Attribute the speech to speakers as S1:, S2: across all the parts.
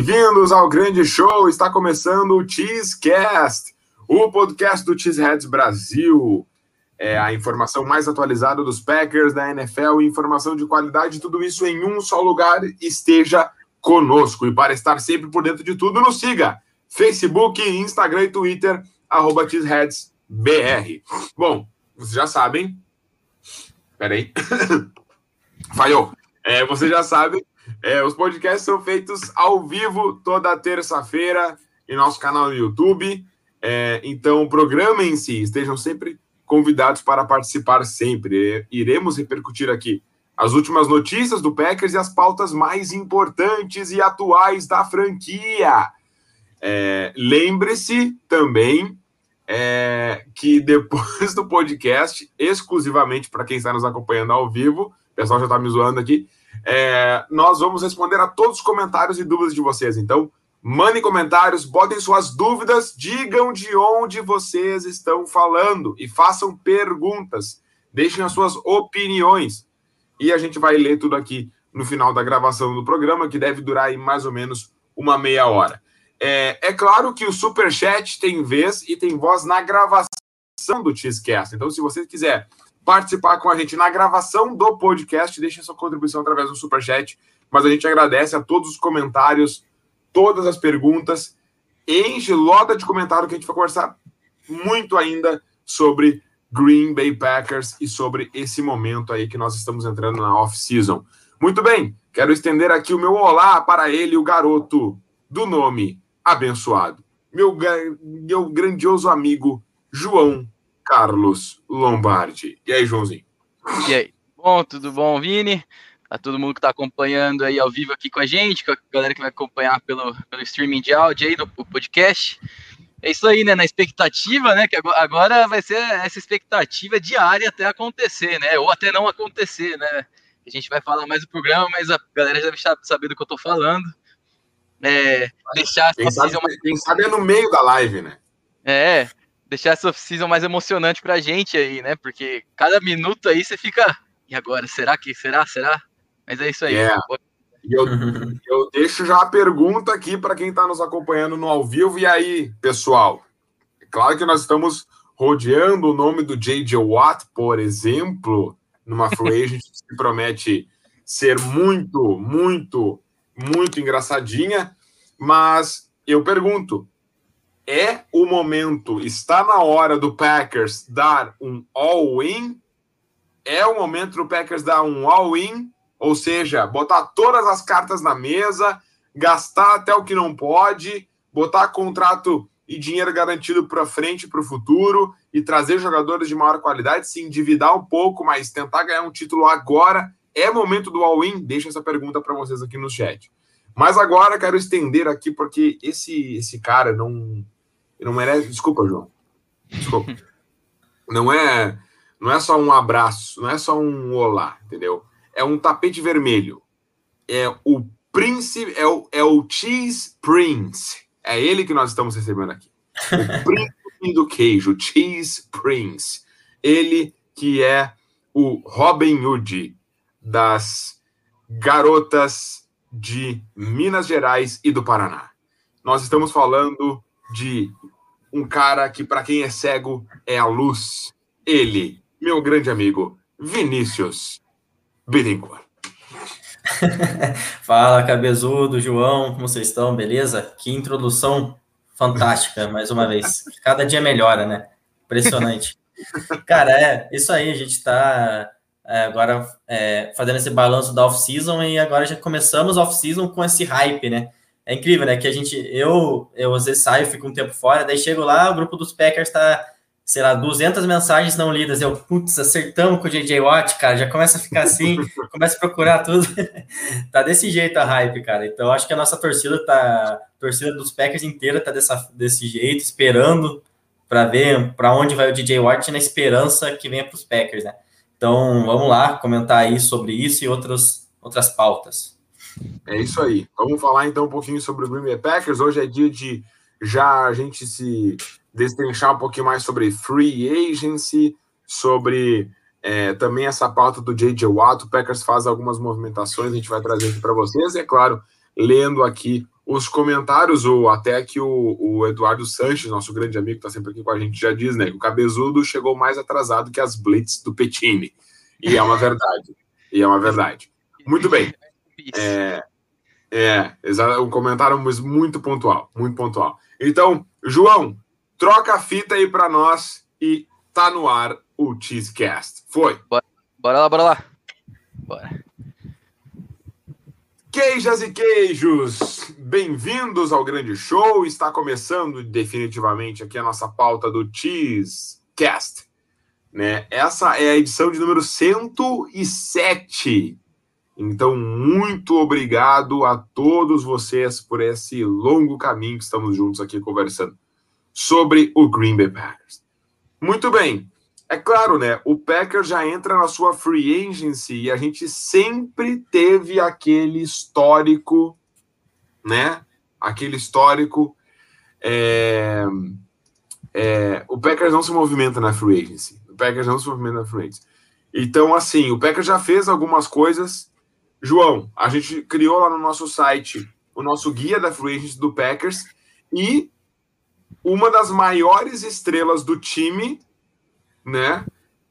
S1: Bem-vindos, ao grande show. Está começando o Cheesecast, o podcast do Cheeseheads Brasil. É a informação mais atualizada dos Packers, da NFL, informação de qualidade, tudo isso em um só lugar. Esteja conosco. E para estar sempre por dentro de tudo, nos siga. Facebook, Instagram e Twitter, arroba CheeseheadsBR. Bom, vocês já sabem. Peraí. Falhou. É, vocês já sabem é, os podcasts são feitos ao vivo toda terça-feira em nosso canal no YouTube. É, então, o programa em si, estejam sempre convidados para participar sempre. Iremos repercutir aqui as últimas notícias do Packers e as pautas mais importantes e atuais da franquia. É, Lembre-se também é, que depois do podcast, exclusivamente para quem está nos acompanhando ao vivo, o pessoal já está me zoando aqui, é, nós vamos responder a todos os comentários e dúvidas de vocês. Então, mandem comentários, botem suas dúvidas, digam de onde vocês estão falando e façam perguntas. Deixem as suas opiniões. E a gente vai ler tudo aqui no final da gravação do programa, que deve durar aí mais ou menos uma meia hora. É, é claro que o Super Chat tem vez e tem voz na gravação do Cheesecast. Então, se você quiser participar com a gente na gravação do podcast. Deixe sua contribuição através do Superchat. Mas a gente agradece a todos os comentários, todas as perguntas. Enche loda de comentário que a gente vai conversar muito ainda sobre Green Bay Packers e sobre esse momento aí que nós estamos entrando na off-season. Muito bem, quero estender aqui o meu olá para ele, o garoto do nome abençoado, meu, meu grandioso amigo João Carlos Lombardi. E aí, Joãozinho?
S2: E aí? Bom, tudo bom, Vini? A todo mundo que está acompanhando aí ao vivo aqui com a gente, com a galera que vai acompanhar pelo, pelo streaming de áudio aí do podcast. É isso aí, né? Na expectativa, né? Que agora vai ser essa expectativa diária até acontecer, né? Ou até não acontecer, né? A gente vai falar mais do programa, mas a galera já deve saber do que eu tô falando. É, deixar
S1: quem sabe, quem sabe é no meio da live, né?
S2: É, deixar essa off-season mais emocionante pra gente aí, né? Porque cada minuto aí você fica. E agora? Será que? Será? Será? Mas é isso aí.
S1: É. Eu, eu deixo já a pergunta aqui para quem está nos acompanhando no ao vivo. E aí, pessoal? É claro que nós estamos rodeando o nome do J.J. Watt, por exemplo, numa free agent que se promete ser muito, muito, muito engraçadinha. Mas eu pergunto, é o momento, está na hora do Packers dar um all-in? É o momento do Packers dar um all-in, ou seja, botar todas as cartas na mesa, gastar até o que não pode, botar contrato e dinheiro garantido para frente, para o futuro e trazer jogadores de maior qualidade, se endividar um pouco, mas tentar ganhar um título agora. É momento do all-in? Deixa essa pergunta para vocês aqui no chat. Mas agora quero estender aqui porque esse esse cara não não merece. Desculpa, João. Desculpa. Não é, não é só um abraço, não é só um olá, entendeu? É um tapete vermelho. É o príncipe, é o, é o Cheese Prince. É ele que nós estamos recebendo aqui. O príncipe do queijo, Cheese Prince. Ele que é o Robin Hood das garotas de Minas Gerais e do Paraná. Nós estamos falando de um cara que, para quem é cego, é a luz. Ele, meu grande amigo, Vinícius Bittencourt.
S3: Fala, cabezudo, João, como vocês estão? Beleza? Que introdução fantástica, mais uma vez. Cada dia melhora, né? Impressionante. Cara, é isso aí, a gente está é, agora é, fazendo esse balanço da off-season e agora já começamos off-season com esse hype, né? É incrível, né? Que a gente, eu, eu às vezes saio, fico um tempo fora, daí chego lá, o grupo dos Packers tá, sei lá, 200 mensagens não lidas. Eu, putz, acertamos com o JJ Watt, cara, já começa a ficar assim, começa a procurar tudo. tá desse jeito a hype, cara. Então acho que a nossa torcida tá, a torcida dos Packers inteira tá dessa, desse jeito, esperando para ver para onde vai o DJ Watt na esperança que venha para os Packers, né? Então vamos lá comentar aí sobre isso e outras outras pautas.
S1: É isso aí. Vamos falar então um pouquinho sobre o Green Bay Packers. Hoje é dia de já a gente se destrinchar um pouquinho mais sobre free agency, sobre é, também essa pauta do J.J. Watt. O Packers faz algumas movimentações, a gente vai trazer aqui para vocês. E é claro, lendo aqui os comentários, ou até que o, o Eduardo Sanches, nosso grande amigo, está sempre aqui com a gente, já diz, né? Que o Cabezudo chegou mais atrasado que as blitz do Petini. E é uma verdade. E é uma verdade. Muito bem. É, é um comentário muito pontual, muito pontual. Então, João, troca a fita aí para nós e tá no ar o Cheesecast. Foi.
S2: Bora, bora lá, bora lá. Bora.
S1: Queijas e queijos, bem-vindos ao grande show. Está começando definitivamente aqui a nossa pauta do Cheesecast. Né? Essa é a edição de número 107. Então, muito obrigado a todos vocês por esse longo caminho que estamos juntos aqui conversando sobre o Green Bay Packers. Muito bem. É claro, né? O Packers já entra na sua free agency e a gente sempre teve aquele histórico, né? Aquele histórico. É... É... o Packers não se movimenta na free agency. O Packers não se movimenta na free agency. Então, assim, o Packers já fez algumas coisas. João, a gente criou lá no nosso site o nosso guia da free do Packers e uma das maiores estrelas do time né?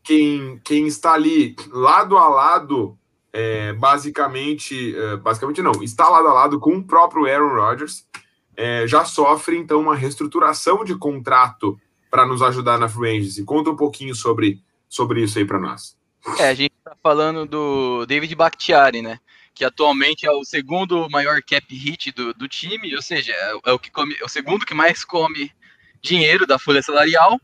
S1: Quem, quem está ali lado a lado, é, basicamente, é, basicamente não, está lado a lado com o próprio Aaron Rodgers, é, já sofre então uma reestruturação de contrato para nos ajudar na free. Conta um pouquinho sobre, sobre isso aí para nós.
S2: É, a gente está falando do David Bakhtiari, né? Que atualmente é o segundo maior cap hit do, do time, ou seja, é, é o que come, é o segundo que mais come dinheiro da folha salarial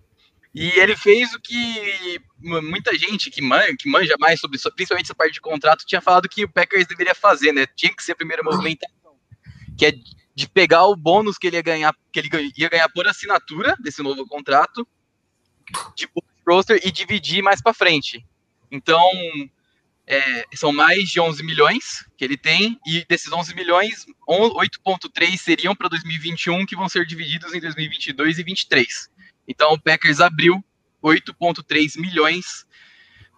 S2: e ele fez o que muita gente que manja, que manja mais sobre, principalmente essa parte de contrato, tinha falado que o Packers deveria fazer, né? Tinha que ser a primeira movimentação, que é de pegar o bônus que ele ia ganhar, que ele ia ganhar por assinatura desse novo contrato, de roster e dividir mais para frente. Então, é, são mais de 11 milhões que ele tem, e desses 11 milhões, 8,3 seriam para 2021, que vão ser divididos em 2022 e 2023. Então o Packers abriu 8,3 milhões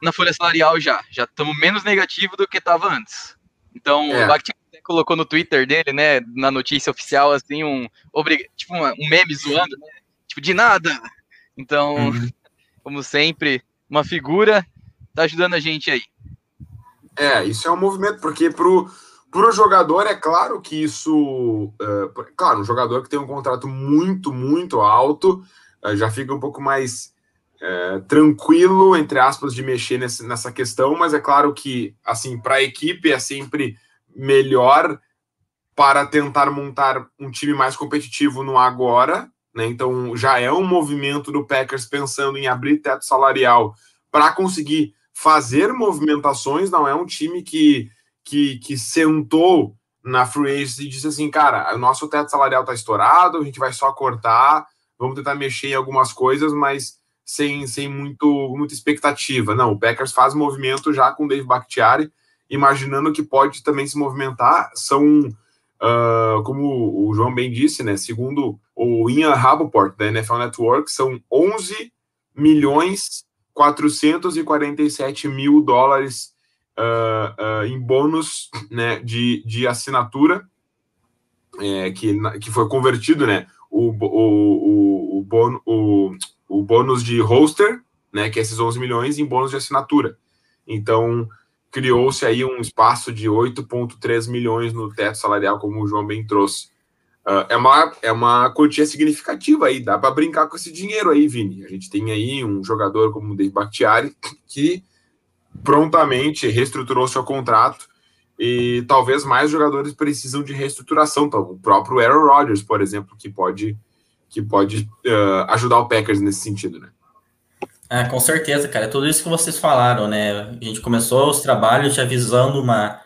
S2: na folha salarial já. Já estamos menos negativo do que estava antes. Então é. o Bakhtiari colocou no Twitter dele, né, na notícia oficial, assim, um, tipo um meme zoando, né? Tipo, de nada. Então, uhum. como sempre, uma figura tá ajudando a gente aí.
S1: É, isso é um movimento, porque pro, pro jogador é claro que isso. Uh, claro, um jogador que tem um contrato muito, muito alto eh, já fica um pouco mais é, tranquilo, entre aspas, de mexer nesse, nessa questão, mas é claro que, assim, para a equipe é sempre melhor para tentar montar um time mais competitivo no agora, né? Então já é um movimento do Packers pensando em abrir teto salarial para conseguir fazer movimentações, não é um time que, que, que sentou na free agency e disse assim, cara, o nosso teto salarial está estourado, a gente vai só cortar, vamos tentar mexer em algumas coisas, mas sem, sem muito, muita expectativa. Não, o Packers faz movimento já com o Dave Bakhtiari, imaginando que pode também se movimentar. São, uh, como o João bem disse, né, segundo o Ian Rapoport, da NFL Network, são 11 milhões 447 mil dólares uh, uh, em bônus né, de, de assinatura, é, que, que foi convertido, né? o, o, o, bônus, o, o bônus de roster, né, que é esses 11 milhões, em bônus de assinatura. Então, criou-se aí um espaço de 8,3 milhões no teto salarial, como o João bem trouxe. Uh, é, uma, é uma quantia significativa aí, dá para brincar com esse dinheiro aí, Vini. A gente tem aí um jogador como o Dave Bakhtiari, que prontamente reestruturou seu contrato e talvez mais jogadores precisam de reestruturação. Então, o próprio Aaron Rodgers, por exemplo, que pode, que pode uh, ajudar o Packers nesse sentido, né?
S3: É, com certeza, cara. É tudo isso que vocês falaram, né? A gente começou os trabalhos já visando uma,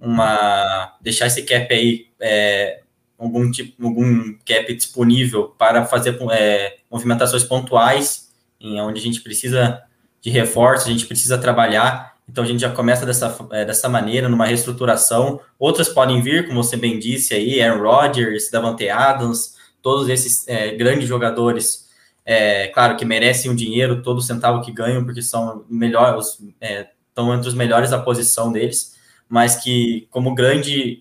S3: uma deixar esse cap aí, é, algum tipo, algum cap disponível para fazer é, movimentações pontuais, em onde a gente precisa de reforço, a gente precisa trabalhar então a gente já começa dessa, é, dessa maneira, numa reestruturação. Outras podem vir, como você bem disse aí, Aaron Rodgers, Davante Adams, todos esses é, grandes jogadores, é, claro que merecem o dinheiro, todo centavo que ganham, porque são melhores, é, estão entre os melhores da posição deles, mas que como grande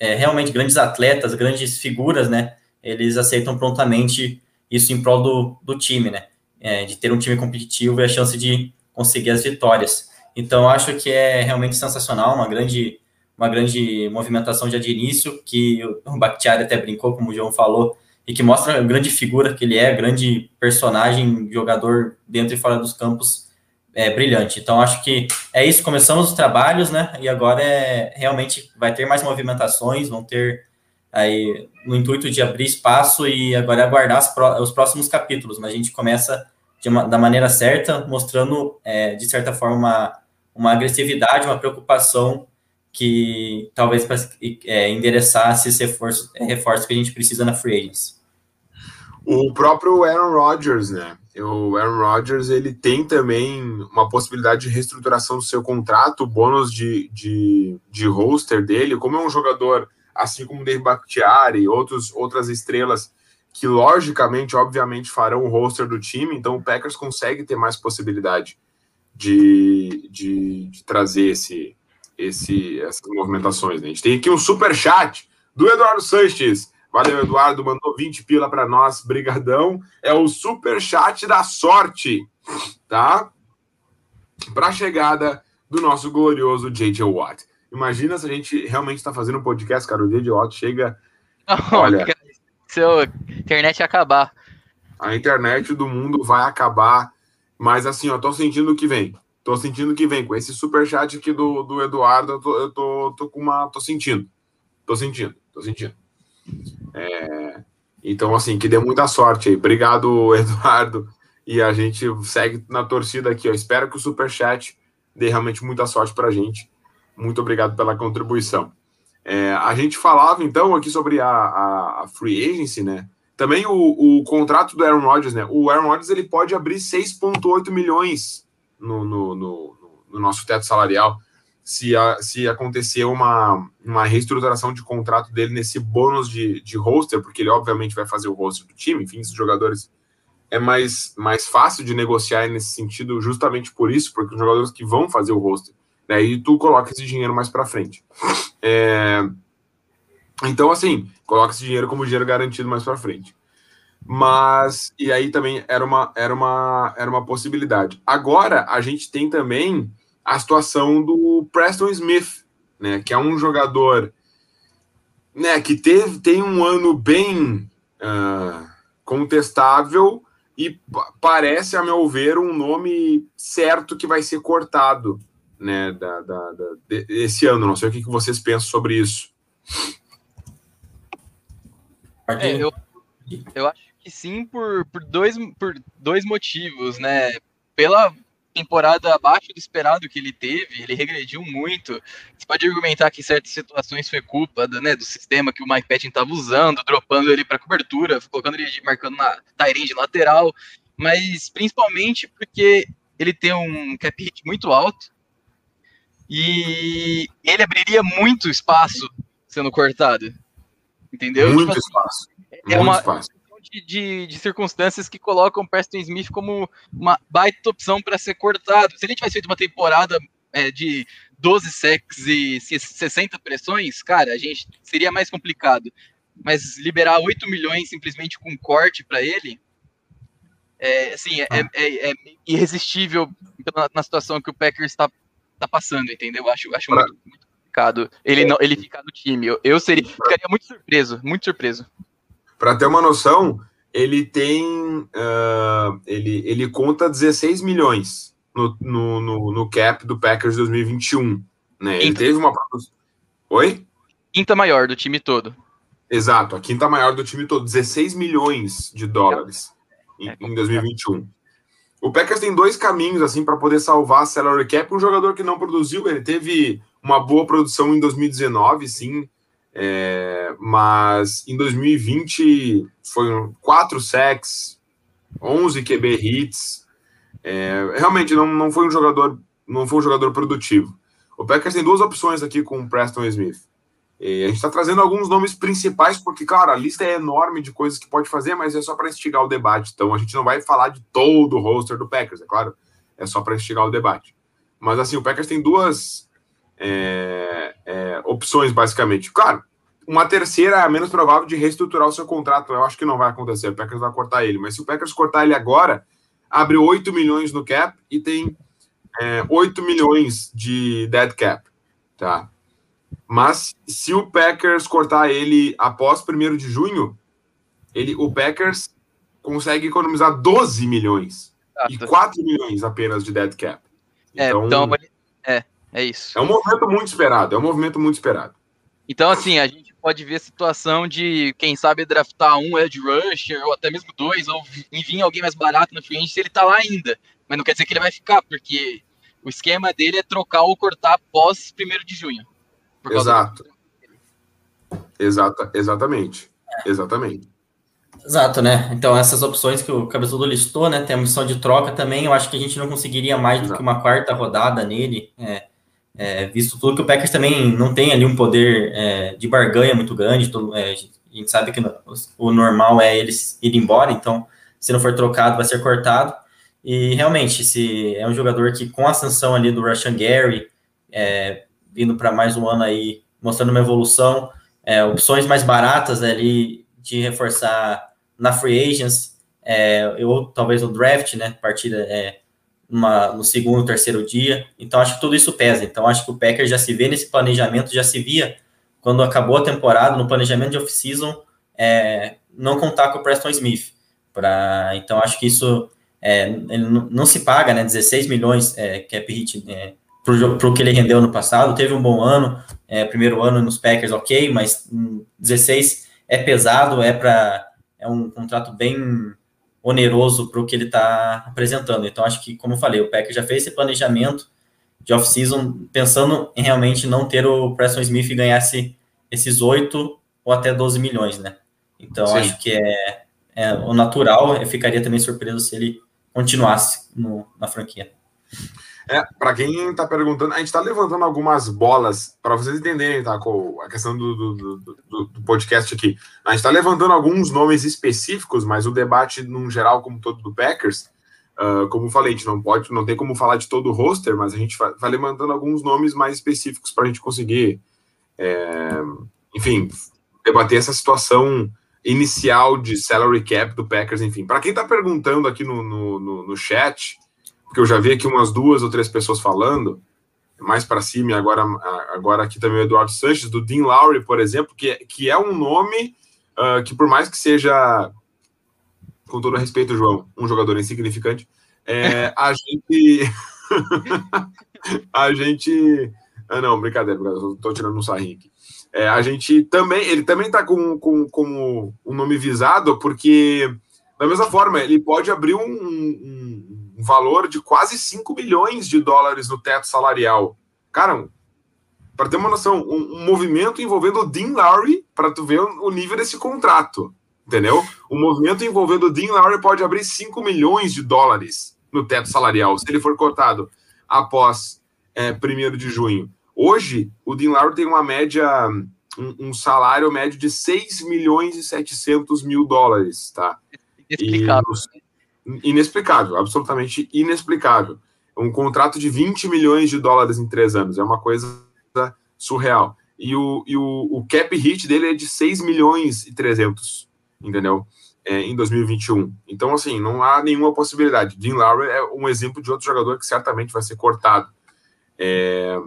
S3: é, realmente grandes atletas, grandes figuras, né? Eles aceitam prontamente isso em prol do, do time, né? É, de ter um time competitivo e a chance de conseguir as vitórias. Então, acho que é realmente sensacional, uma grande, uma grande movimentação já de início, que o Bakhtiari até brincou, como o João falou, e que mostra a grande figura que ele é, grande personagem, jogador dentro e fora dos campos, é, brilhante. Então, acho que é isso. Começamos os trabalhos, né? E agora é realmente vai ter mais movimentações, vão ter aí no intuito de abrir espaço e agora é aguardar os próximos capítulos. Mas a gente começa uma, da maneira certa, mostrando é, de certa forma uma, uma agressividade, uma preocupação que talvez é, endereçasse esse reforço, é, reforço que a gente precisa na free agents.
S1: O próprio Aaron Rodgers, né? O Aaron Rodgers ele tem também uma possibilidade de reestruturação do seu contrato, bônus de, de, de roster dele. Como é um jogador, assim como o Dave Bakhtiari e outros, outras estrelas, que logicamente, obviamente, farão o roster do time, então o Packers consegue ter mais possibilidade de, de, de trazer esse, esse, essas movimentações. Né? A gente tem aqui um super chat do Eduardo Sanches. Valeu, Eduardo, mandou 20 pila para nós, brigadão. É o super chat da sorte, tá? Para chegada do nosso glorioso J.J. Watt. Imagina se a gente realmente está fazendo um podcast, cara, o J.J. Watt chega...
S2: olha... Se a internet acabar.
S1: A internet do mundo vai acabar, mas assim, ó, tô sentindo que vem. Tô sentindo que vem. Com esse super chat aqui do, do Eduardo, eu tô, eu tô, tô com uma... Tô sentindo. Tô sentindo, tô sentindo. É, então, assim, que dê muita sorte aí. Obrigado, Eduardo. E a gente segue na torcida aqui. Ó. Espero que o Superchat dê realmente muita sorte para a gente. Muito obrigado pela contribuição. É, a gente falava, então, aqui sobre a, a, a Free Agency, né? Também o, o, contrato do Aaron Rodgers, né? O Aaron Rodgers ele pode abrir 6,8 milhões no, no, no, no nosso teto salarial se, a, se acontecer uma, uma reestruturação de contrato dele nesse bônus de, de roster, porque ele obviamente vai fazer o roster do time, enfim, esses jogadores é mais, mais fácil de negociar nesse sentido, justamente por isso, porque os jogadores que vão fazer o roster, né, tu coloca esse dinheiro mais para frente. É, então, assim, coloca esse dinheiro como dinheiro garantido mais para frente. Mas, e aí também era uma, era, uma, era uma possibilidade. Agora, a gente tem também a situação do Preston Smith, né, que é um jogador né, que teve, tem um ano bem uh, contestável e parece, a meu ver, um nome certo que vai ser cortado né, da, da, da esse ano. Não sei o que, que vocês pensam sobre isso.
S2: É, eu, eu acho que sim, por, por, dois, por dois motivos, né? Pela temporada abaixo do esperado que ele teve, ele regrediu muito. Você pode argumentar que em certas situações foi culpa do, né, do sistema que o Mike Patton estava usando, dropando ele para cobertura, colocando ele marcando na Tyrande lateral, mas principalmente porque ele tem um cap hit muito alto e ele abriria muito espaço sendo cortado. Entendeu?
S1: Muito tipo assim, espaço. É muito
S2: uma,
S1: espaço
S2: de, de, de, circunstâncias que colocam o Preston Smith como uma baita opção para ser cortado. Se ele tivesse feito uma temporada é, de 12 sacks e 60 pressões, cara, a gente seria mais complicado. Mas liberar 8 milhões simplesmente com corte para ele, é, assim, é, ah. é, é, irresistível na, situação que o Packers está tá passando, entendeu? Eu acho, acho muito, muito complicado ele, não, ele ficar no time. Eu, eu seria, ficaria muito surpreso, muito surpreso.
S1: Para ter uma noção, ele tem. Uh, ele, ele conta 16 milhões no, no, no, no cap do Packers 2021. Né? Ele teve uma. Oi?
S2: Quinta maior do time todo.
S1: Exato, a quinta maior do time todo, 16 milhões de dólares em, é em 2021. O Packers tem dois caminhos assim para poder salvar a salary cap. Um jogador que não produziu, ele teve uma boa produção em 2019, sim, é, mas em 2020 foram quatro sacks, 11 QB hits. É, realmente não, não foi um jogador não foi um jogador produtivo. O Packers tem duas opções aqui com o Preston Smith. E a gente está trazendo alguns nomes principais, porque, claro, a lista é enorme de coisas que pode fazer, mas é só para instigar o debate. Então a gente não vai falar de todo o roster do Packers, é claro, é só para instigar o debate. Mas assim, o Packers tem duas é, é, opções, basicamente. Claro, uma terceira é a menos provável de reestruturar o seu contrato. Eu acho que não vai acontecer. O Packers vai cortar ele. Mas se o Packers cortar ele agora, abre 8 milhões no cap e tem é, 8 milhões de dead cap. Tá? Mas se o Packers cortar ele após 1 de junho, ele, o Packers consegue economizar 12 milhões. Exato. E 4 milhões apenas de dead cap.
S2: Então, é, então, é, é isso.
S1: É um movimento muito esperado. É um movimento muito esperado.
S2: Então, assim, a gente pode ver a situação de, quem sabe, draftar um edge rusher, ou até mesmo dois, ou vir alguém mais barato no free se ele tá lá ainda. Mas não quer dizer que ele vai ficar, porque o esquema dele é trocar ou cortar após 1 de junho.
S1: Exato. Do... Exata, exatamente. Exatamente.
S3: Exato, né? Então, essas opções que o Cabeçudo listou, né? Tem a missão de troca também. Eu acho que a gente não conseguiria mais do que uma quarta rodada nele, é, é, visto tudo que o Packers também não tem ali um poder é, de barganha muito grande. É, a gente sabe que o normal é eles ir embora, então, se não for trocado, vai ser cortado. E realmente, se é um jogador que, com a ascensão ali do Russian Gary, é, vindo para mais um ano aí, mostrando uma evolução, é, opções mais baratas ali de reforçar na free agents, é, ou talvez no draft, né, partida no segundo, terceiro dia. Então, acho que tudo isso pesa. Então, acho que o Packers já se vê nesse planejamento, já se via quando acabou a temporada, no planejamento de off-season, é, não contar com o Preston Smith. Pra, então, acho que isso é, não, não, se paga, né? 16 milhões é, cap hit é, para o que ele rendeu no passado. Teve um bom ano, é, primeiro ano nos Packers, ok, mas 16 é pesado, é para é um contrato bem oneroso para o que ele está apresentando. Então, acho que, como eu falei, o Packers já fez esse planejamento de off-season pensando em realmente não ter o Preston Smith e ganhasse esses 8 ou até 12 milhões, né? Então, Sim. acho que é, é o natural. Eu ficaria também surpreso se ele continuasse no, na franquia.
S1: É, para quem está perguntando, a gente está levantando algumas bolas para vocês entenderem, tá? Com a questão do, do, do, do podcast aqui. A gente está levantando alguns nomes específicos, mas o debate, num geral, como todo do Packers, uh, como falei, a gente não pode, não tem como falar de todo o roster, mas a gente vai, vai levantando alguns nomes mais específicos para a gente conseguir, é, enfim, debater essa situação inicial de salary cap do Packers, enfim. Para quem está perguntando aqui no, no, no, no chat porque eu já vi aqui umas duas ou três pessoas falando, mais para cima, e agora, agora aqui também o Eduardo Sanches, do Dean Lowry, por exemplo, que, que é um nome uh, que, por mais que seja, com todo respeito, João, um jogador insignificante, é, a gente. a gente. Ah, não, brincadeira, estou tirando um sarrinho aqui. É, a gente também, ele também está com, com, como um nome visado, porque, da mesma forma, ele pode abrir um, um um valor de quase 5 milhões de dólares no teto salarial. Cara, para ter uma noção, um, um, movimento envolvendo o Dean Lowry, para tu ver o nível desse contrato, entendeu? Um movimento envolvendo o Dean Lowry pode abrir 5 milhões de dólares no teto salarial, se ele for cortado após é, 1 de junho. Hoje, o Dean Lowry tem uma média, um, um, salário médio de 6 milhões e 700 mil dólares, tá?
S2: Explicável.
S1: E, inexplicável, absolutamente inexplicável. Um contrato de 20 milhões de dólares em três anos, é uma coisa surreal. E o, e o, o cap hit dele é de 6 milhões e 300, entendeu? É, em 2021. Então, assim, não há nenhuma possibilidade. Dean Lowry é um exemplo de outro jogador que certamente vai ser cortado. É...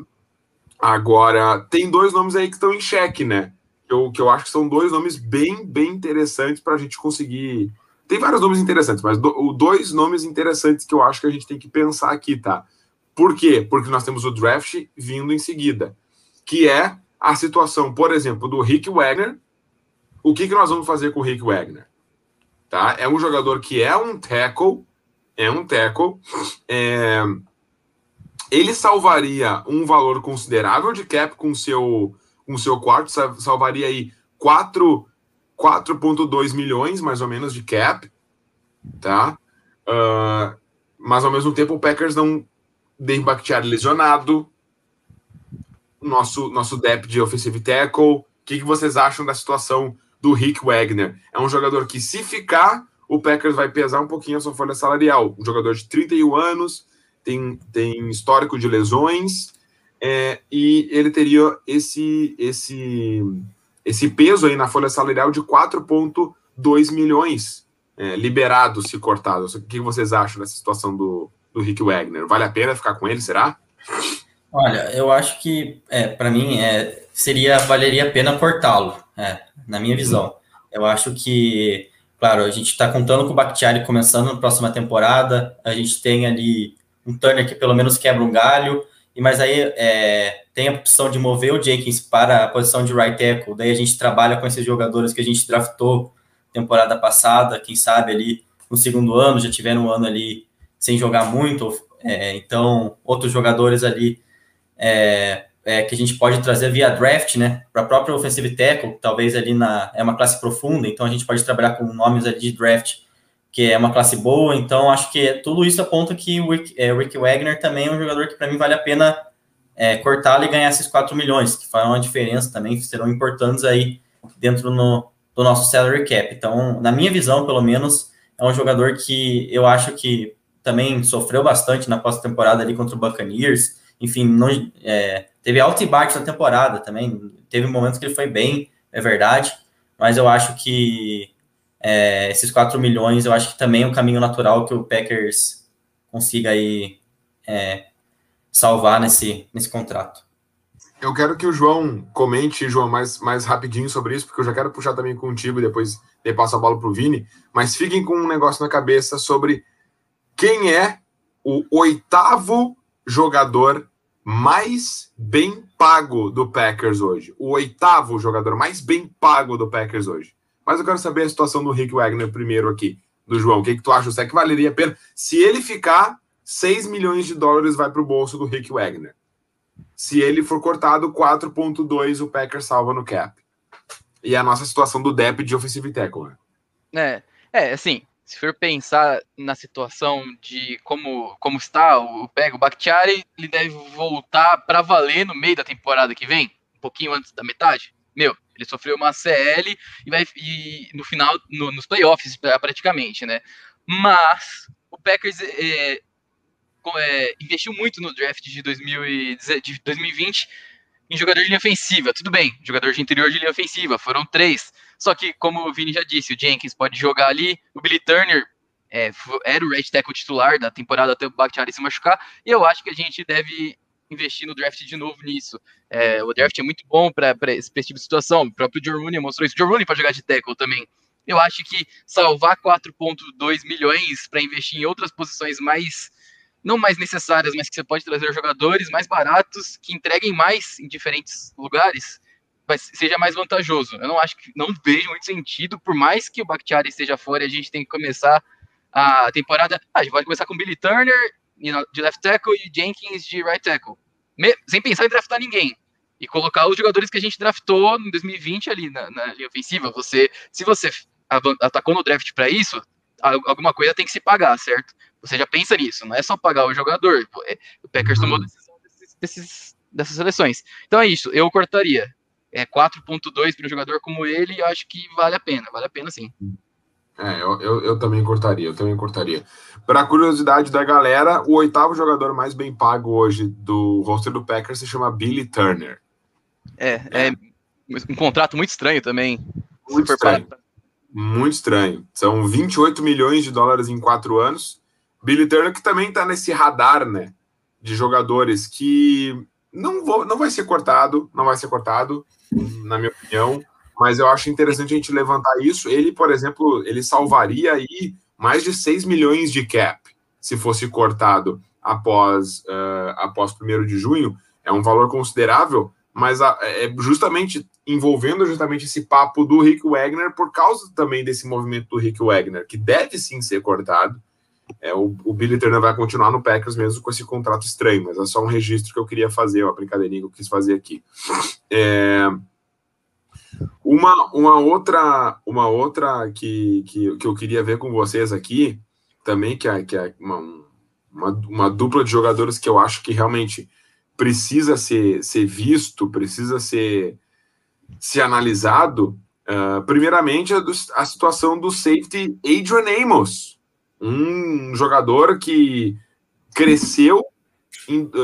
S1: Agora, tem dois nomes aí que estão em xeque, né? Eu, que eu acho que são dois nomes bem, bem interessantes para a gente conseguir tem vários nomes interessantes, mas do, dois nomes interessantes que eu acho que a gente tem que pensar aqui, tá? Por quê? Porque nós temos o draft vindo em seguida, que é a situação, por exemplo, do Rick Wagner. O que, que nós vamos fazer com o Rick Wagner? Tá? É um jogador que é um tackle, é um tackle, é... ele salvaria um valor considerável de cap com seu com seu quarto, salvaria aí quatro 4,2 milhões, mais ou menos, de cap, tá? Uh, mas, ao mesmo tempo, o Packers não... Dave Bakhtiari lesionado, nosso, nosso depth de offensive tackle. O que, que vocês acham da situação do Rick Wagner? É um jogador que, se ficar, o Packers vai pesar um pouquinho a sua folha salarial. Um jogador de 31 anos, tem, tem histórico de lesões, é, e ele teria esse, esse esse peso aí na folha salarial de 4,2 milhões é, liberados se cortados. O que vocês acham dessa situação do, do Rick Wagner? Vale a pena ficar com ele, será?
S3: Olha, eu acho que, é, para mim, é, seria valeria a pena cortá-lo, é, na minha visão. Eu acho que, claro, a gente está contando com o Bakhtiari começando na próxima temporada, a gente tem ali um Turner que pelo menos quebra um galho, e mas aí é, tem a opção de mover o Jenkins para a posição de right tackle, daí a gente trabalha com esses jogadores que a gente draftou temporada passada, quem sabe ali no segundo ano, já tiveram um ano ali sem jogar muito, é, então outros jogadores ali é, é, que a gente pode trazer via draft, né, para a própria offensive tackle, talvez ali na, é uma classe profunda, então a gente pode trabalhar com nomes ali de draft, que é uma classe boa, então acho que tudo isso aponta que o Rick, é, Rick Wagner também é um jogador que para mim vale a pena é, cortá-lo e ganhar esses 4 milhões, que farão uma diferença também, serão importantes aí dentro no, do nosso salary cap. Então, na minha visão, pelo menos, é um jogador que eu acho que também sofreu bastante na pós-temporada ali contra o Buccaneers. Enfim, não, é, teve alto e baixo na temporada também. Teve momentos que ele foi bem, é verdade. Mas eu acho que é, esses 4 milhões, eu acho que também é um caminho natural que o Packers consiga aí é, salvar nesse, nesse contrato.
S1: Eu quero que o João comente, João, mais, mais rapidinho sobre isso, porque eu já quero puxar também contigo e depois eu passo a bola para o Vini. Mas fiquem com um negócio na cabeça sobre quem é o oitavo jogador mais bem pago do Packers hoje. O oitavo jogador mais bem pago do Packers hoje. Mas eu quero saber a situação do Rick Wagner primeiro aqui, do João. O que, que tu acha? Será que valeria a pena? Se ele ficar, 6 milhões de dólares vai para o bolso do Rick Wagner. Se ele for cortado, 4.2 o Packers salva no cap. E a nossa situação do depth de offensive tackle.
S2: Né? É, é, assim, se for pensar na situação de como, como está o Pega, o Bakhtiari, ele deve voltar para valer no meio da temporada que vem, um pouquinho antes da metade. Meu, ele sofreu uma CL e vai e no final, no, nos playoffs praticamente, né? Mas o Packers é, é, investiu muito no draft de, 2020 em jogador de linha ofensiva. Tudo bem, jogador de interior de linha ofensiva, foram três. Só que, como o Vini já disse, o Jenkins pode jogar ali, o Billy Turner é, era o right tackle titular da temporada até o Bakhtiari se machucar, e eu acho que a gente deve investir no draft de novo nisso. É, o draft é muito bom para esse, tipo de situação. O próprio Joe Rooney mostrou isso. O Joe Rooney jogar de tackle também. Eu acho que salvar 4,2 milhões para investir em outras posições mais não mais necessárias, mas que você pode trazer jogadores mais baratos que entreguem mais em diferentes lugares, vai, seja mais vantajoso. Eu não acho que não vejo muito sentido, por mais que o Bakhtiari esteja fora a gente tem que começar a temporada. Ah, a gente pode começar com Billy Turner de left tackle e Jenkins de right tackle, Me, sem pensar em draftar ninguém. E colocar os jogadores que a gente draftou em 2020 ali na, na linha ofensiva. Você, se você atacou no draft para isso, alguma coisa tem que se pagar, certo? Você já pensa nisso, não é só pagar o jogador. É, o Packers uhum. tomou decisão desses, desses, dessas seleções. Então é isso, eu cortaria. É 4.2 para um jogador como ele, eu acho que vale a pena, vale a pena sim.
S1: É, eu, eu, eu também cortaria, eu também cortaria. Para curiosidade da galera, o oitavo jogador mais bem pago hoje do roster do Packers se chama Billy Turner.
S2: É, é, é um contrato muito estranho também.
S1: Muito estranho. Muito estranho. São 28 milhões de dólares em quatro anos. Billy Turner, que também está nesse radar, né? De jogadores que não, vou, não vai ser cortado, não vai ser cortado, na minha opinião, mas eu acho interessante a gente levantar isso. Ele, por exemplo, ele salvaria aí mais de 6 milhões de cap se fosse cortado após, uh, após 1 de junho. É um valor considerável, mas a, é justamente envolvendo justamente esse papo do Rick Wagner por causa também desse movimento do Rick Wagner, que deve sim ser cortado é, o, o, Billy Turner vai continuar no Packers mesmo com esse contrato estranho, mas é só um registro que eu queria fazer, uma brincadeirinha que eu quis fazer aqui. É, uma, uma outra, uma outra que, que, que eu queria ver com vocês aqui, também, que é, que é uma, uma, uma dupla de jogadores que eu acho que realmente precisa ser, ser visto, precisa ser, ser analisado. Uh, primeiramente, a, do, a situação do safety Adrian Amos um jogador que cresceu,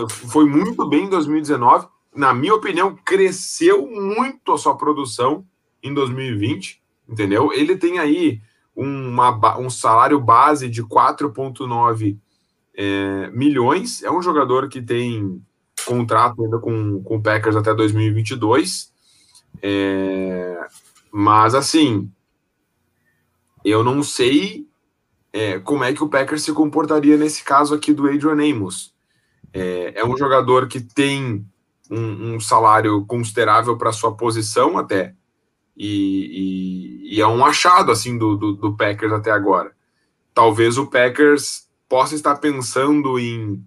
S1: foi muito bem em 2019, na minha opinião, cresceu muito a sua produção em 2020, entendeu? Ele tem aí uma, um salário base de 4,9 é, milhões. É um jogador que tem contrato ainda com, com o Packers até 2022. É, mas, assim, eu não sei é, como é que o Packers se comportaria nesse caso aqui do Adrian Amos. É, é um jogador que tem um, um salário considerável para sua posição até, e, e, e, é um achado assim do, do, do, Packers até agora. Talvez o Packers possa estar pensando em,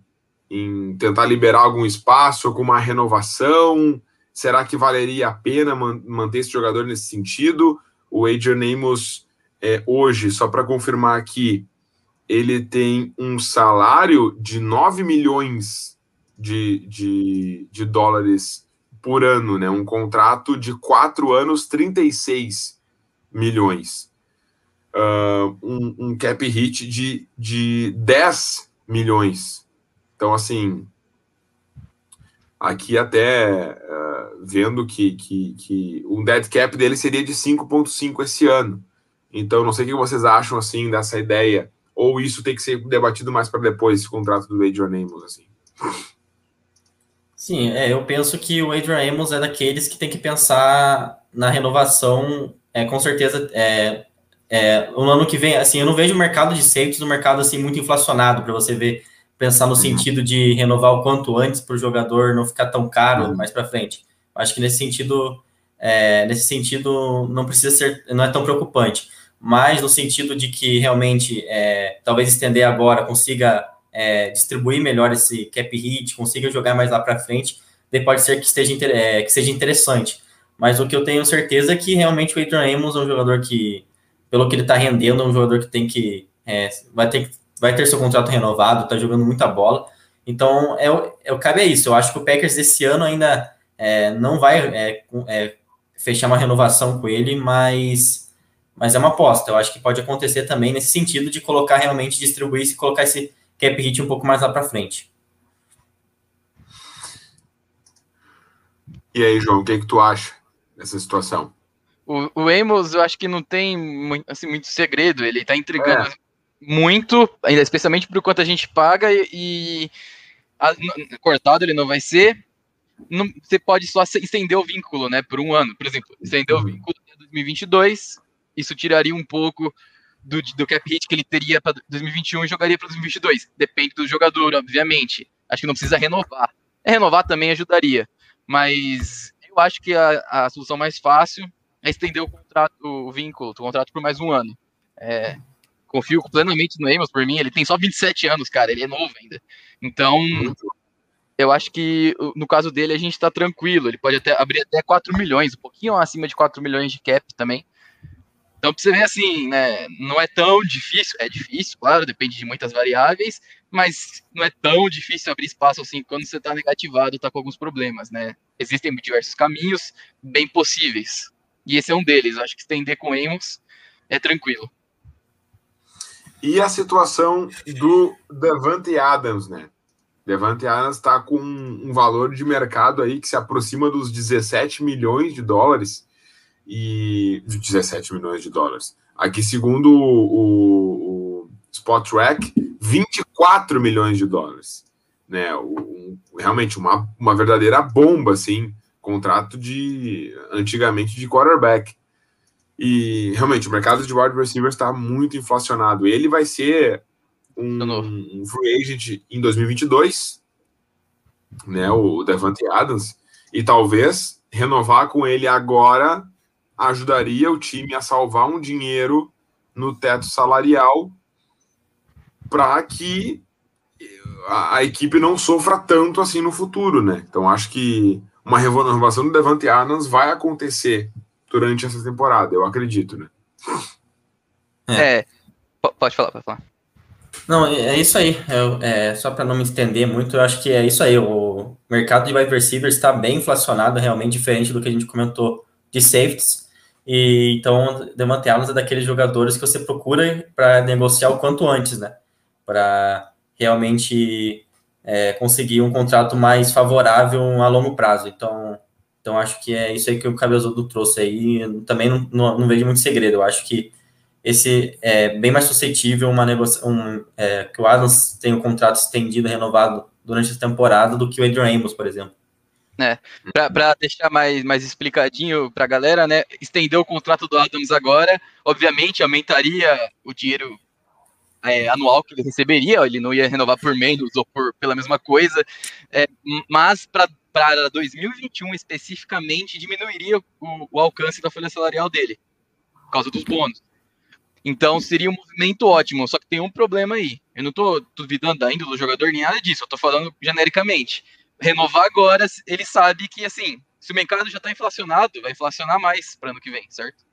S1: em tentar liberar algum espaço, com uma renovação. Será que valeria a pena man manter esse jogador nesse sentido? O Adrian Amos é, hoje, só para confirmar aqui, ele tem um salário de 9 milhões de, de, de dólares por ano, né? Um contrato de quatro anos, 36 milhões. Uh, um, um, cap hit de, de 10 milhões. Então, assim, aqui até uh, vendo que, que, que um dead cap dele seria de 5,5 esse ano. Então, não sei o que vocês acham assim dessa ideia, ou isso tem que ser debatido mais para depois, esse contrato do Adrian Amos, assim.
S3: Sim, é, eu penso que o Adrian Amos é daqueles que tem que pensar na renovação, é, com certeza, é, é, no ano que vem, assim, eu não vejo o mercado de safeties no mercado, assim, muito inflacionado, para você ver, pensar no uhum. sentido de renovar o quanto antes para o jogador não ficar tão caro uhum. mais para frente. Acho que nesse sentido, é, nesse sentido, não precisa ser, não é tão preocupante mas no sentido de que realmente é, talvez estender agora consiga é, distribuir melhor esse cap hit, consiga jogar mais lá para frente, daí pode ser que, esteja, é, que seja interessante. Mas o que eu tenho certeza é que realmente o Adrian Amos é um jogador que, pelo que ele está rendendo, é um jogador que tem que é, vai ter vai ter seu contrato renovado, está jogando muita bola. Então, é, é, cabe a isso. Eu acho que o Packers esse ano ainda é, não vai é, é, fechar uma renovação com ele, mas mas é uma aposta. Eu acho que pode acontecer também nesse sentido de colocar realmente, distribuir e colocar esse cap hit um pouco mais lá para frente.
S1: E aí, João, o que, é que tu acha dessa situação?
S2: O, o Amos, eu acho que não tem assim, muito segredo. Ele tá entregando é. muito, ainda especialmente por quanto a gente paga, e, e a, cortado ele não vai ser. Não, você pode só estender o vínculo, né, por um ano. Por exemplo, estender o uhum. vínculo até 2022, isso tiraria um pouco do, do cap hit que ele teria para 2021 e jogaria para 2022. Depende do jogador, obviamente. Acho que não precisa renovar. Renovar também ajudaria, mas eu acho que a, a solução mais fácil é estender o contrato, o vínculo, o contrato por mais um ano. É, confio plenamente no Amos, por mim, ele tem só 27 anos, cara, ele é novo ainda. Então, eu acho que no caso dele a gente tá tranquilo, ele pode até abrir até 4 milhões, um pouquinho acima de 4 milhões de cap também. Então, pra você ver assim, né, não é tão difícil, é difícil, claro, depende de muitas variáveis, mas não é tão difícil abrir espaço assim quando você está negativado, está com alguns problemas, né? Existem diversos caminhos bem possíveis. E esse é um deles. Acho que estender com Amos é tranquilo.
S1: E a situação do Devante Adams, né? Devante Adams está com um valor de mercado aí que se aproxima dos 17 milhões de dólares e 17 milhões de dólares. Aqui, segundo o, o Spot Track, 24 milhões de dólares. Né? Um, realmente uma, uma verdadeira bomba, assim, contrato de antigamente de quarterback. E realmente o mercado de wide receivers está muito inflacionado. Ele vai ser um, um, free agent em 2022, né? O Devante Adams, e talvez renovar com ele agora ajudaria o time a salvar um dinheiro no teto salarial para que a, a, equipe não sofra tanto assim no futuro, né? Então acho que uma renovação do Devante Adams vai acontecer durante essa temporada, eu acredito, né?
S2: É, é pode falar, pode falar.
S3: Não, é, é isso aí. É, é só para não me estender muito, eu acho que é isso aí. O mercado de wide receivers está bem inflacionado, realmente diferente do que a gente comentou de safeties. E então, Devante Adams é daqueles jogadores que você procura para negociar o quanto antes, né? Para realmente é, conseguir um contrato mais favorável a longo prazo. Então, então acho que é isso aí que o Cabezudo trouxe aí. Também não, não, não vejo muito segredo. Eu acho que esse é bem mais suscetível uma negociação um, é, que o Adams tem um contrato estendido, renovado durante a temporada do que o Adrian Amos, por exemplo.
S2: É, para deixar mais, mais explicadinho para a galera, né? Estender o contrato do Adams agora, obviamente aumentaria o dinheiro é, anual que ele receberia, ele não ia renovar por menos ou por, pela mesma coisa, é, mas para 2021 especificamente diminuiria o, o, alcance da folha salarial dele, por causa dos bônus. Então seria um movimento ótimo, só que tem um problema aí. Eu não estou duvidando ainda do jogador nem nada disso, eu estou falando genericamente. Renovar agora, ele sabe que assim, se o mercado já está inflacionado, vai inflacionar mais para ano que vem, certo?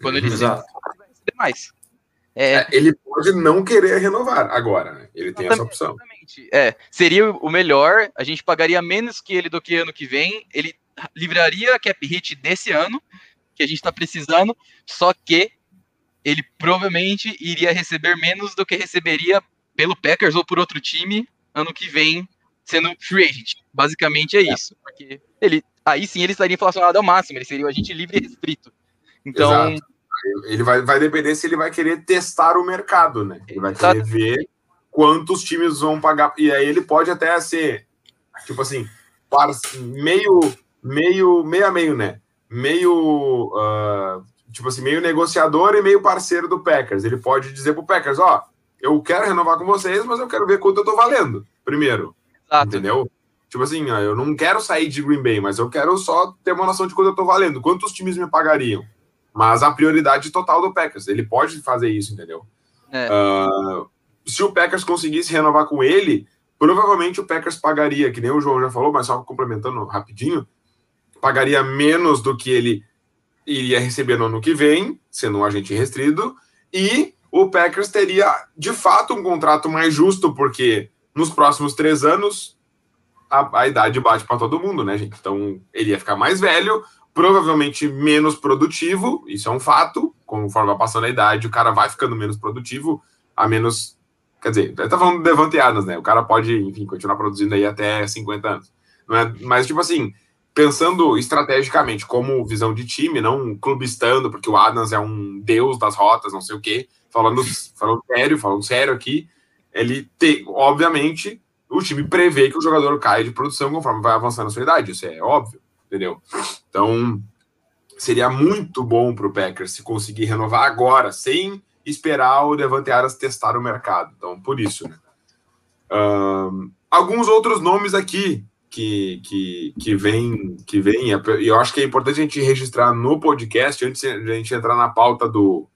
S2: Quando ele
S1: Exato.
S2: vai receber mais.
S1: É, é, ele pode não querer renovar agora, né? Ele tem essa opção.
S2: Exatamente. É, seria o melhor, a gente pagaria menos que ele do que ano que vem, ele livraria a cap hit desse ano, que a gente está precisando, só que ele provavelmente iria receber menos do que receberia pelo Packers ou por outro time ano que vem, sendo free agent. Basicamente é, é. isso. Porque ele, aí sim ele estaria inflacionado ao máximo, ele seria o agente livre e restrito. Então.
S1: Exato. Ele vai, vai depender se ele vai querer testar o mercado, né? Ele vai querer ver quantos times vão pagar. E aí ele pode até ser, tipo assim, meio, meio, meio a meio, né? Meio. Uh, tipo assim, meio negociador e meio parceiro do Packers. Ele pode dizer pro Packers, ó, eu quero renovar com vocês, mas eu quero ver quanto eu tô valendo primeiro. Exato. Entendeu? Tipo assim, ó, eu não quero sair de Green Bay, mas eu quero só ter uma noção de quanto eu tô valendo. Quantos times me pagariam? Mas a prioridade total do Packers. Ele pode fazer isso, entendeu? É. Uh, se o Packers conseguisse renovar com ele, provavelmente o Packers pagaria, que nem o João já falou, mas só complementando rapidinho, pagaria menos do que ele iria receber no ano que vem, sendo um agente restrito, e o Packers teria de fato um contrato mais justo, porque nos próximos três anos a, a idade bate para todo mundo, né, gente? Então ele ia ficar mais velho, provavelmente menos produtivo, isso é um fato, conforme vai passando a idade, o cara vai ficando menos produtivo, a menos. Quer dizer, ele tá falando de Devante Adams, né? O cara pode, enfim, continuar produzindo aí até 50 anos. É, mas, tipo assim, pensando estrategicamente como visão de time, não clubistando, porque o Adams é um deus das rotas, não sei o quê, falando, falando sério, falando sério aqui, ele tem, obviamente, o time prevê que o jogador cai de produção conforme vai avançando a sua idade, isso é óbvio, entendeu? Então, seria muito bom para o Packers se conseguir renovar agora, sem esperar o Devante Aras testar o mercado. Então, por isso, né? Um, alguns outros nomes aqui que, que, que vem, que vem, e eu acho que é importante a gente registrar no podcast antes de a gente entrar na pauta do,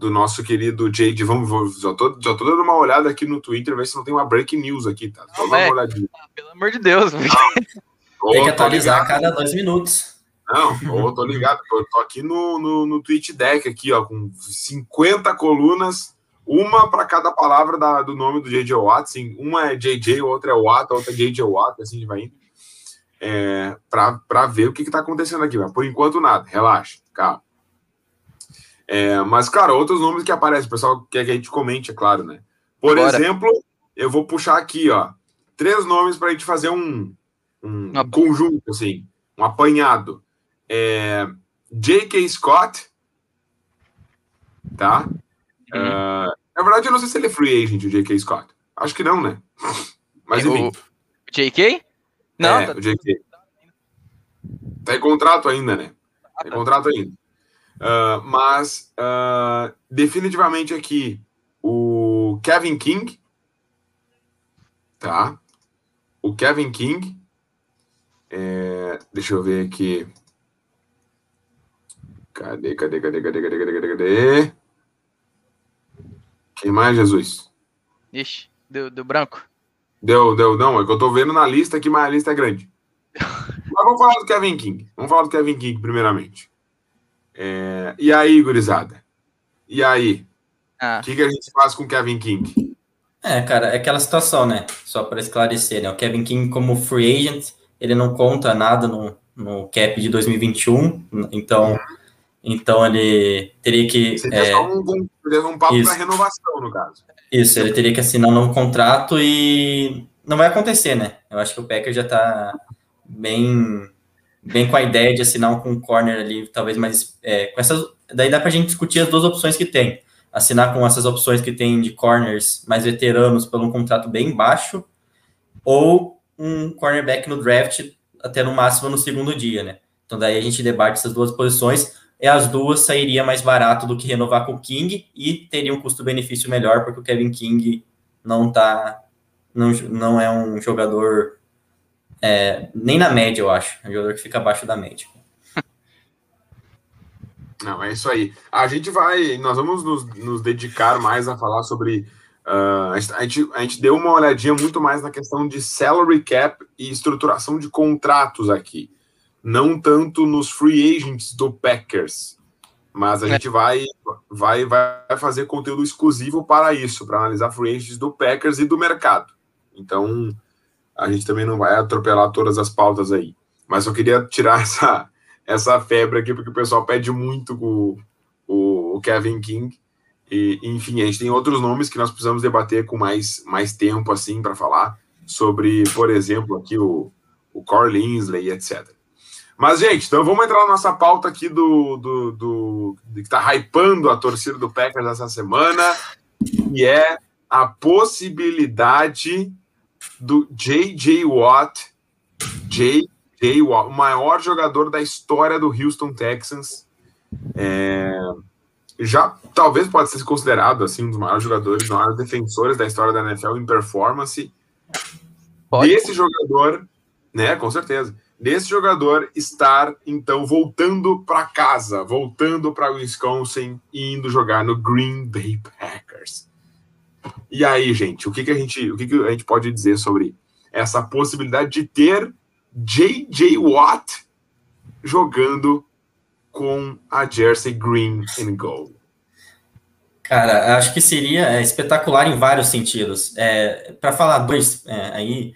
S1: do nosso querido Jade. Vamos, já tô, já tô dando uma olhada aqui no Twitter, ver se não tem uma break news aqui, tá? Só
S2: uma é, olhadinha. Ah, pelo amor de Deus,
S3: tem que atualizar a cada dois minutos.
S1: Não, tô, tô ligado, eu tô aqui no, no, no Tweet Deck, aqui, ó, com 50 colunas uma para cada palavra da, do nome do J.J. Watt, assim, uma é J.J., outra é Watt, a outra é J.J. Watt, assim vai indo, é, para ver o que está acontecendo aqui. Mas por enquanto, nada, relaxa, calma. É, mas, cara, outros nomes que aparecem, o pessoal quer que a gente comente, é claro, né? Por Bora. exemplo, eu vou puxar aqui, ó, três nomes para a gente fazer um, um conjunto, assim, um apanhado. É, J.K. Scott, tá? Uhum. Uh, na verdade, eu não sei se ele é free agent, o J.K. Scott. Acho que não, né? Mas enfim. O
S2: J.K.?
S1: Não, é, tá... o J.K. Tá em contrato ainda, né? Tá em contrato ainda. Uh, mas, uh, definitivamente aqui, o Kevin King. Tá? O Kevin King. É, deixa eu ver aqui. Cadê, cadê, cadê, cadê, cadê, cadê, cadê, cadê? Quem mais, Jesus?
S2: Ixi, deu, deu branco.
S1: Deu, deu, não, é que eu tô vendo na lista aqui, mas a lista é grande. mas vamos falar do Kevin King. Vamos falar do Kevin King, primeiramente. É... E aí, gurizada? E aí? Ah. O que, que a gente faz com o Kevin King?
S3: É, cara, é aquela situação, né? Só para esclarecer, né? O Kevin King, como free agent, ele não conta nada no, no cap de 2021, então. Então ele teria que. Seria é,
S1: só um, um, um papo para renovação, no caso.
S3: Isso, ele teria que assinar um novo contrato e não vai acontecer, né? Eu acho que o Packers já tá bem, bem com a ideia de assinar com um corner ali, talvez mais. É, com essas, daí dá pra gente discutir as duas opções que tem. Assinar com essas opções que tem de corners mais veteranos por um contrato bem baixo, ou um cornerback no draft até no máximo no segundo dia, né? Então daí a gente debate essas duas posições e as duas sairia mais barato do que renovar com o King e teria um custo-benefício melhor, porque o Kevin King não tá. Não, não é um jogador é, nem na média, eu acho. É um jogador que fica abaixo da média.
S1: Não, é isso aí. A gente vai. Nós vamos nos, nos dedicar mais a falar sobre. Uh, a, gente, a gente deu uma olhadinha muito mais na questão de salary cap e estruturação de contratos aqui não tanto nos free agents do Packers, mas a é. gente vai, vai, vai fazer conteúdo exclusivo para isso, para analisar free agents do Packers e do mercado. Então, a gente também não vai atropelar todas as pautas aí. Mas eu queria tirar essa, essa febre aqui, porque o pessoal pede muito o, o, o Kevin King. E, enfim, a gente tem outros nomes que nós precisamos debater com mais, mais tempo, assim, para falar sobre, por exemplo, aqui o, o Corey Linsley, etc. Mas, gente, então vamos entrar na nossa pauta aqui do, do, do, que está hypando a torcida do Packers essa semana, e é a possibilidade do J.J. Watt, J.J. Watt, o maior jogador da história do Houston Texans. É, já talvez pode ser considerado assim um dos maiores jogadores, maiores defensores da história da NFL em performance. Pode. Desse jogador, né? Com certeza desse jogador estar então voltando para casa, voltando para Wisconsin e indo jogar no Green Bay Packers. E aí, gente, o que, que a gente, o que, que a gente pode dizer sobre essa possibilidade de ter J.J. Watt jogando com a jersey green and gold?
S3: Cara, acho que seria é, espetacular em vários sentidos. É, para falar dois é, aí,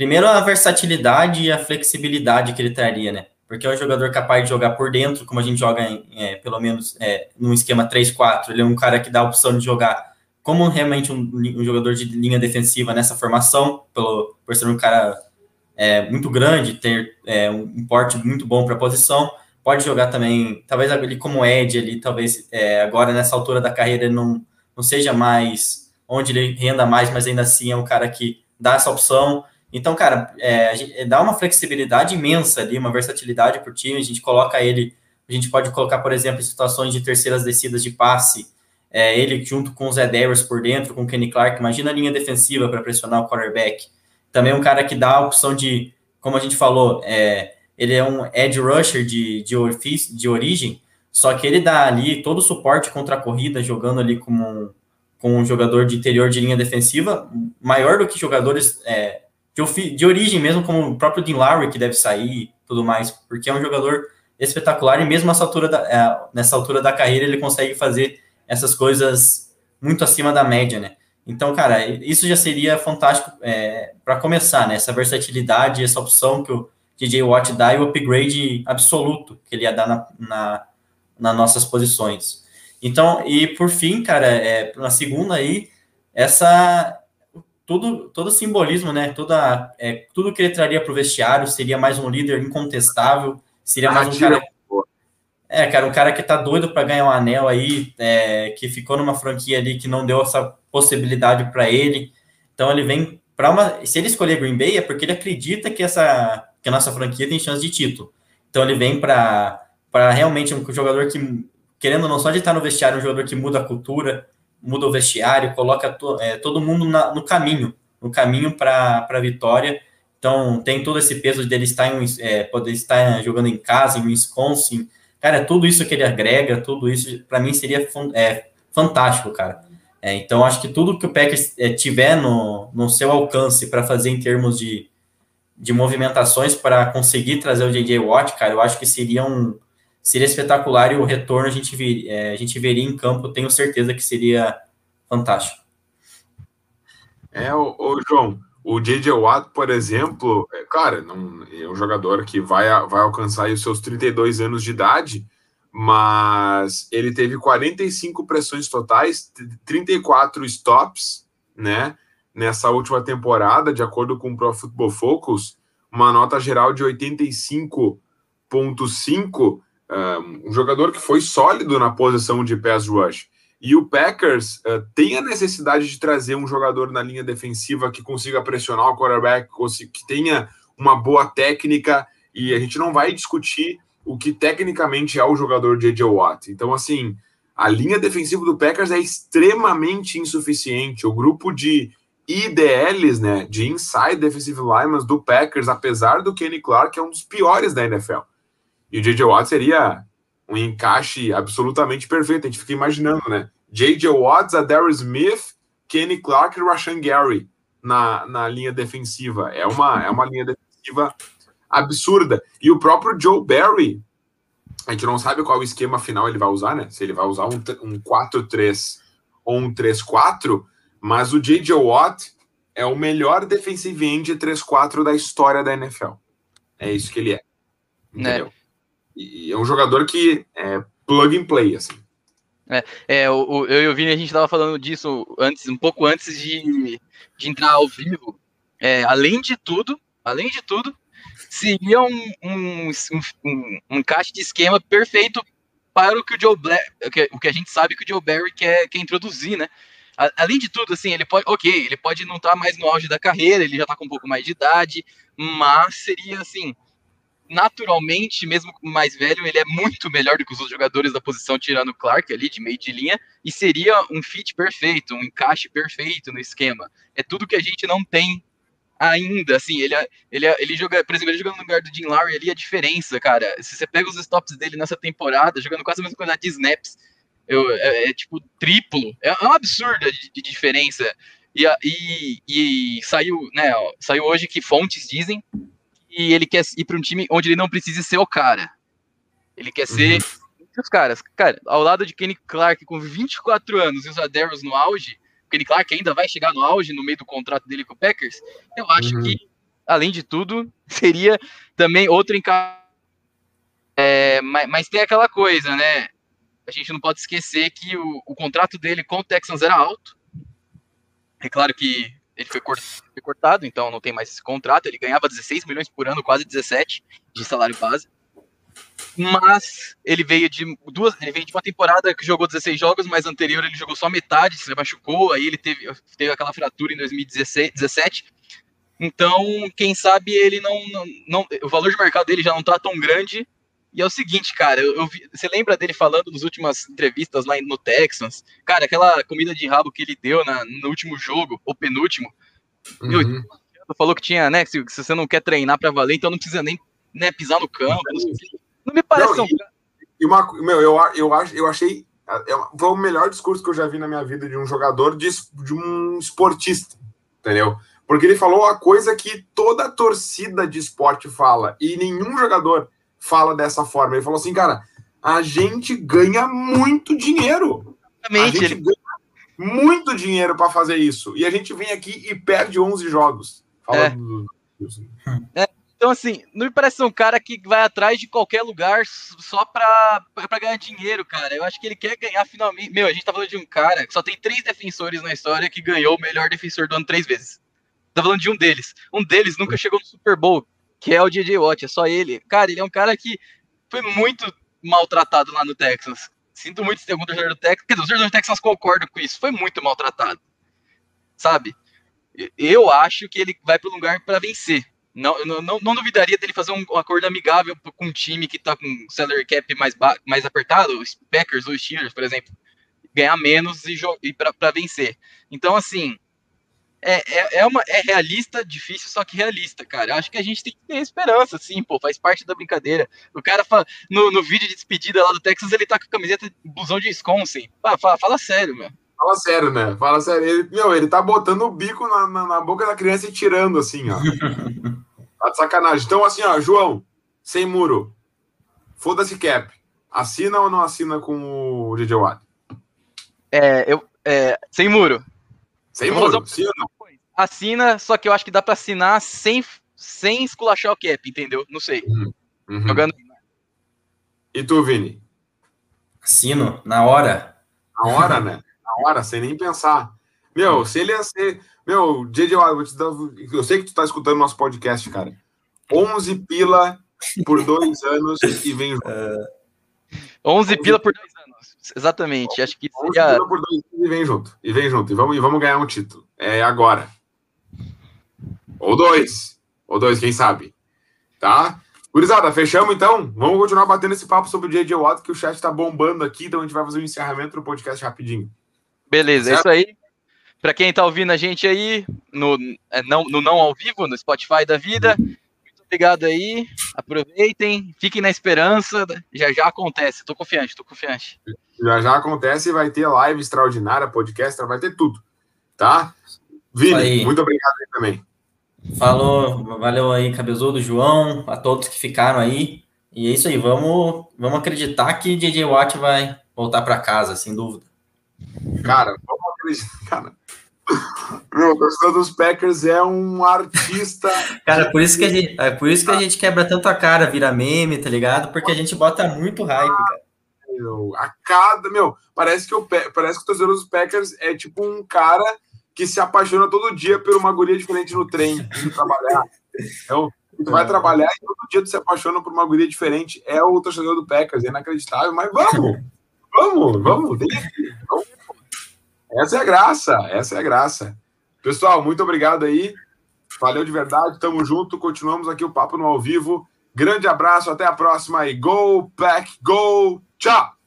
S3: Primeiro, a versatilidade e a flexibilidade que ele traria, né? Porque é um jogador capaz de jogar por dentro, como a gente joga, em, é, pelo menos, é, num esquema 3-4. Ele é um cara que dá a opção de jogar como realmente um, um jogador de linha defensiva nessa formação, pelo, por ser um cara é, muito grande, ter é, um porte muito bom para a posição. Pode jogar também, talvez ele como Ed, ele talvez é, agora nessa altura da carreira não, não seja mais onde ele renda mais, mas ainda assim é um cara que dá essa opção. Então, cara, é, gente, dá uma flexibilidade imensa ali, uma versatilidade para o time. A gente coloca ele, a gente pode colocar, por exemplo, em situações de terceiras descidas de passe, é, ele junto com o Zé Darius por dentro, com o Kenny Clark. Imagina a linha defensiva para pressionar o quarterback. Também um cara que dá a opção de, como a gente falou, é, ele é um edge rusher de, de, de origem, só que ele dá ali todo o suporte contra a corrida, jogando ali como um, com um jogador de interior de linha defensiva, maior do que jogadores é, de, de origem mesmo, como o próprio Dean Lowry, que deve sair tudo mais, porque é um jogador espetacular e mesmo altura da, é, nessa altura da carreira ele consegue fazer essas coisas muito acima da média, né? Então, cara, isso já seria fantástico é, para começar, né? Essa versatilidade, essa opção que o DJ Watt dá e o upgrade absoluto que ele ia dar na, na, nas nossas posições. Então, e por fim, cara, é, na segunda aí, essa tudo, todo o simbolismo, né? Toda, é, tudo que ele traria para o vestiário seria mais um líder incontestável, seria mais um cara. É, cara, um cara que tá doido para ganhar um anel aí, é, que ficou numa franquia ali que não deu essa possibilidade para ele. Então ele vem para uma. Se ele escolher Green Bay é porque ele acredita que essa que a nossa franquia tem chance de título. Então ele vem para realmente um jogador que, querendo não só de estar no vestiário, um jogador que muda a cultura, muda o vestiário, coloca to, é, todo mundo na, no caminho, no caminho para a vitória. Então, tem todo esse peso dele estar em, é, poder estar jogando em casa, em Wisconsin. Cara, tudo isso que ele agrega, tudo isso, para mim, seria é, fantástico, cara. É, então, acho que tudo que o Packers é, tiver no, no seu alcance para fazer em termos de, de movimentações para conseguir trazer o J.J. Watt, cara, eu acho que seria um, seria espetacular e o retorno a gente, vir, é, a gente veria em campo, tenho certeza que seria fantástico.
S1: É, o, João, o J.J. Watt, por exemplo, é, claro, não, é um jogador que vai, vai alcançar os seus 32 anos de idade, mas ele teve 45 pressões totais, 34 stops, né? nessa última temporada, de acordo com o Pro Football Focus, uma nota geral de 85.5, um jogador que foi sólido na posição de pass rush. E o Packers uh, tem a necessidade de trazer um jogador na linha defensiva que consiga pressionar o quarterback, que tenha uma boa técnica, e a gente não vai discutir o que tecnicamente é o jogador J.J. Watt. Então, assim, a linha defensiva do Packers é extremamente insuficiente. O grupo de IDLs, né, de Inside Defensive Linemen do Packers, apesar do Kenny Clark, é um dos piores da NFL. E o J.J. Watt seria um encaixe absolutamente perfeito. A gente fica imaginando, né? J.J. Watts, a Darius Smith, Kenny Clark e Rashan Gary na, na linha defensiva. É uma, é uma linha defensiva absurda. E o próprio Joe Barry, a gente não sabe qual esquema final ele vai usar, né? Se ele vai usar um, um 4-3 ou um 3-4, mas o J.J. Watt é o melhor defensive end 3-4 da história da NFL. É isso que ele é.
S2: Né? Entendeu? É.
S1: E é um jogador que é plug and play, assim.
S2: É, é o, o, eu e o Vini, a gente estava falando disso antes, um pouco antes de, de entrar ao vivo. É, além de tudo, além de tudo, seria um, um, um, um encaixe de esquema perfeito para o que o Joe Blair, o que a gente sabe que o Joe Barry quer, quer introduzir, né? Além de tudo, assim, ele pode, ok, ele pode não estar tá mais no auge da carreira, ele já está com um pouco mais de idade, mas seria assim, naturalmente, mesmo mais velho, ele é muito melhor do que os outros jogadores da posição, tirando o Clark ali, de meio de linha, e seria um fit perfeito, um encaixe perfeito no esquema. É tudo que a gente não tem ainda, assim, ele, ele, ele joga, por exemplo, ele jogando no lugar do Jim Lowry ali, a diferença, cara, se você pega os stops dele nessa temporada, jogando quase a mesma quantidade de snaps, eu, é, é, tipo triplo, é, é um absurdo de, de diferença, e, e, e saiu, né, ó, saiu hoje que fontes dizem e ele quer ir para um time onde ele não precisa ser o cara. Ele quer ser uhum. os caras. Cara, ao lado de Kenny Clark com 24 anos e os Adairs no auge, Kenny Clark ainda vai chegar no auge no meio do contrato dele com o Packers. Eu acho uhum. que, além de tudo, seria também outro encaixe. É, mas, mas, tem aquela coisa, né? A gente não pode esquecer que o, o contrato dele com o Texans era alto. É claro que ele foi, cortado, então não tem mais esse contrato. Ele ganhava 16 milhões por ano, quase 17 de salário base. Mas ele veio de duas, ele veio de uma temporada que jogou 16 jogos, mas anterior ele jogou só metade, se machucou, aí ele teve, teve aquela fratura em 2017. Então, quem sabe ele não, não, não, o valor de mercado dele já não tá tão grande e é o seguinte, cara, eu, eu vi, você lembra dele falando nas últimas entrevistas lá no Texans? Cara, aquela comida de rabo que ele deu na, no último jogo, ou penúltimo. Uhum. Meu, falou que tinha, né? Se, se, você não quer treinar pra valer, então não precisa nem né, pisar no campo. Não, não me parece não, um...
S1: e, uma, meu, eu, eu, eu achei. É, foi o melhor discurso que eu já vi na minha vida de um jogador, de, de um esportista, entendeu? Porque ele falou a coisa que toda torcida de esporte fala, e nenhum jogador fala dessa forma. Ele falou assim, cara, a gente ganha muito dinheiro. Exatamente. A gente ganha muito dinheiro para fazer isso. E a gente vem aqui e perde 11 jogos.
S2: É. Do... é. Então, assim, não me parece um cara que vai atrás de qualquer lugar só pra, pra ganhar dinheiro, cara. Eu acho que ele quer ganhar finalmente. Meu, a gente tá falando de um cara que só tem três defensores na história que ganhou o melhor defensor do ano três vezes. Tá falando de um deles. Um deles nunca chegou no Super Bowl que é o DJ Watt, é só ele. Cara, ele é um cara que foi muito maltratado lá no Texas. Sinto muito tem algum torcedor do Texas. Quer dizer, os torcedores do Texas concordam com isso. Foi muito maltratado. Sabe? Eu acho que ele vai para um lugar para vencer. Não, não, não, duvidaria dele fazer um, acordo amigável com um time que tá com salary cap mais, mais apertado, os Packers ou os Steelers, por exemplo. Ganhar menos e, e para vencer. Então, assim, é, é, é, uma, é realista, difícil, só que realista, cara. Eu acho que a gente tem que ter esperança, assim, pô, faz parte da brincadeira. O cara fala, no, no vídeo de despedida lá do Texas, ele tá com a camiseta blusão de Wisconsin. Ah, fala, fala sério, meu.
S1: Fala sério, né? Fala sério. Ele, meu, ele tá botando o bico na, na, na boca da criança e tirando, assim, ó. tá de sacanagem. Então, assim, ó, João, sem muro. Foda-se cap. Assina ou não assina com o DJ Watt?
S2: É, eu. É, sem muro.
S1: Sem muro, sim ou não?
S2: Assina, só que eu acho que dá pra assinar sem, sem esculachar o cap, entendeu? Não sei. Uhum.
S1: uhum. Jogando. E tu, Vini?
S3: Assino, na hora.
S1: Na hora, né? Na hora, sem nem pensar. Meu, se ele ia ser. Meu, JJ vou te dar, eu sei que tu tá escutando nosso podcast, cara. 11 pila por dois anos e vem junto.
S2: 11 pila por dois anos. Exatamente. Acho que
S1: 11
S2: seria.
S1: por dois e vem junto. E vem junto. E vamos, e vamos ganhar um título. É agora. Ou dois. Ou dois, quem sabe. Tá? Gurizada, fechamos então? Vamos continuar batendo esse papo sobre o JJ Watt, que o chat tá bombando aqui, então a gente vai fazer um encerramento do podcast rapidinho.
S2: Beleza, é
S1: Certo?
S2: isso aí. Pra quem tá ouvindo a gente aí, no, é, não, no não ao vivo, no Spotify da vida, obrigado aí. Aproveitem, fiquem na esperança. Já já acontece. Tô confiante, tô confiante.
S1: Já já acontece e vai ter live extraordinária, podcast, vai ter tudo. Tá? Vini,
S3: Aí.
S1: muito obrigado aí também.
S3: Falou, valeu aí, Cabezudo, João, a todos que ficaram aí. E é isso aí, vamos, vamos acreditar que DJ Watt vai voltar para casa, sem dúvida.
S1: Cara, vamos acreditar. Cara. Meu, o torcedor dos Packers é um artista.
S3: Cara, por isso que a gente, é por isso que a gente quebra tanto a cara, vira meme, tá ligado? Porque a gente bota muito hype, cara.
S1: meu, a cada. Meu, parece que, o, Pe- parece que o torcedor dos Packers é tipo um cara que se apaixona todo dia por uma guria diferente no trem, indo trabalhar. Então, tu vai
S3: É.
S1: trabalhar e todo dia tu se apaixona por uma guria diferente. É o torcedor do Packers, é inacreditável, mas vamos! Vamos, vamos, vamos. Essa é a graça, essa é a graça. Pessoal, muito obrigado aí. Valeu de verdade, tamo junto. Continuamos aqui o papo no ao vivo. Grande abraço, até a próxima e Go Pack, Go! Tchau!